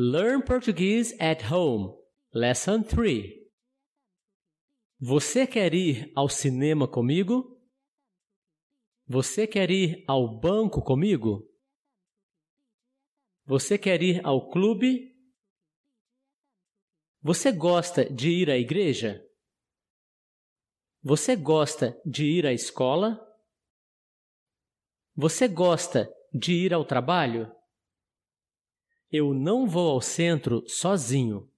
Learn Portuguese at Home, Lesson 3. Você quer ir ao cinema comigo? Você quer ir ao banco comigo? Você quer ir ao clube? Você gosta de ir à igreja? Você gosta de ir à escola? Você gosta de ir ao trabalho? Eu não vou ao centro sozinho.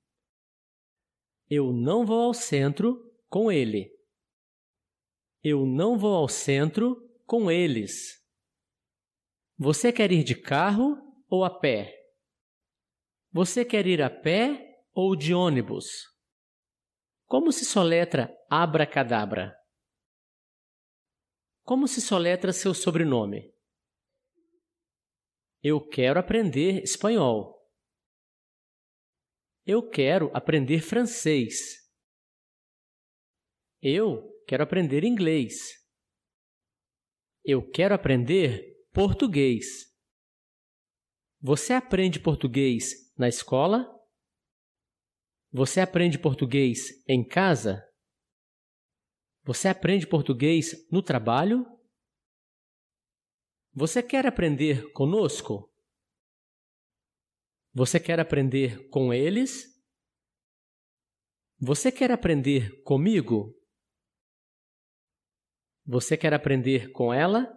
Eu não vou ao centro com ele. Eu não vou ao centro com eles. Você quer ir de carro ou a pé? Você quer ir a pé ou de ônibus? Como se soletra abracadabra? Como se soletra seu sobrenome? Eu quero aprender espanhol. Eu quero aprender francês. Eu quero aprender inglês. Eu quero aprender português. Você aprende português na escola? Você aprende português em casa? Você aprende português no trabalho? Você quer aprender conosco? Você quer aprender com eles? Você quer aprender comigo? Você quer aprender com ela?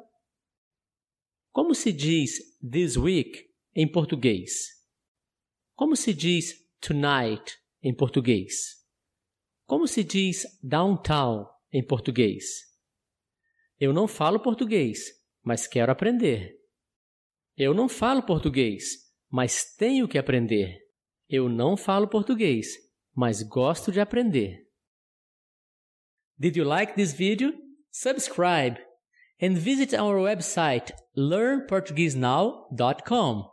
Como se diz this week em português? Como se diz tonight em português? Como se diz downtown em português? Eu não falo português mas quero aprender. Eu não falo português, mas tenho que aprender. Eu não falo português, mas gosto de aprender. Did you like this video? Subscribe and visit our website learnportuguesenow.com.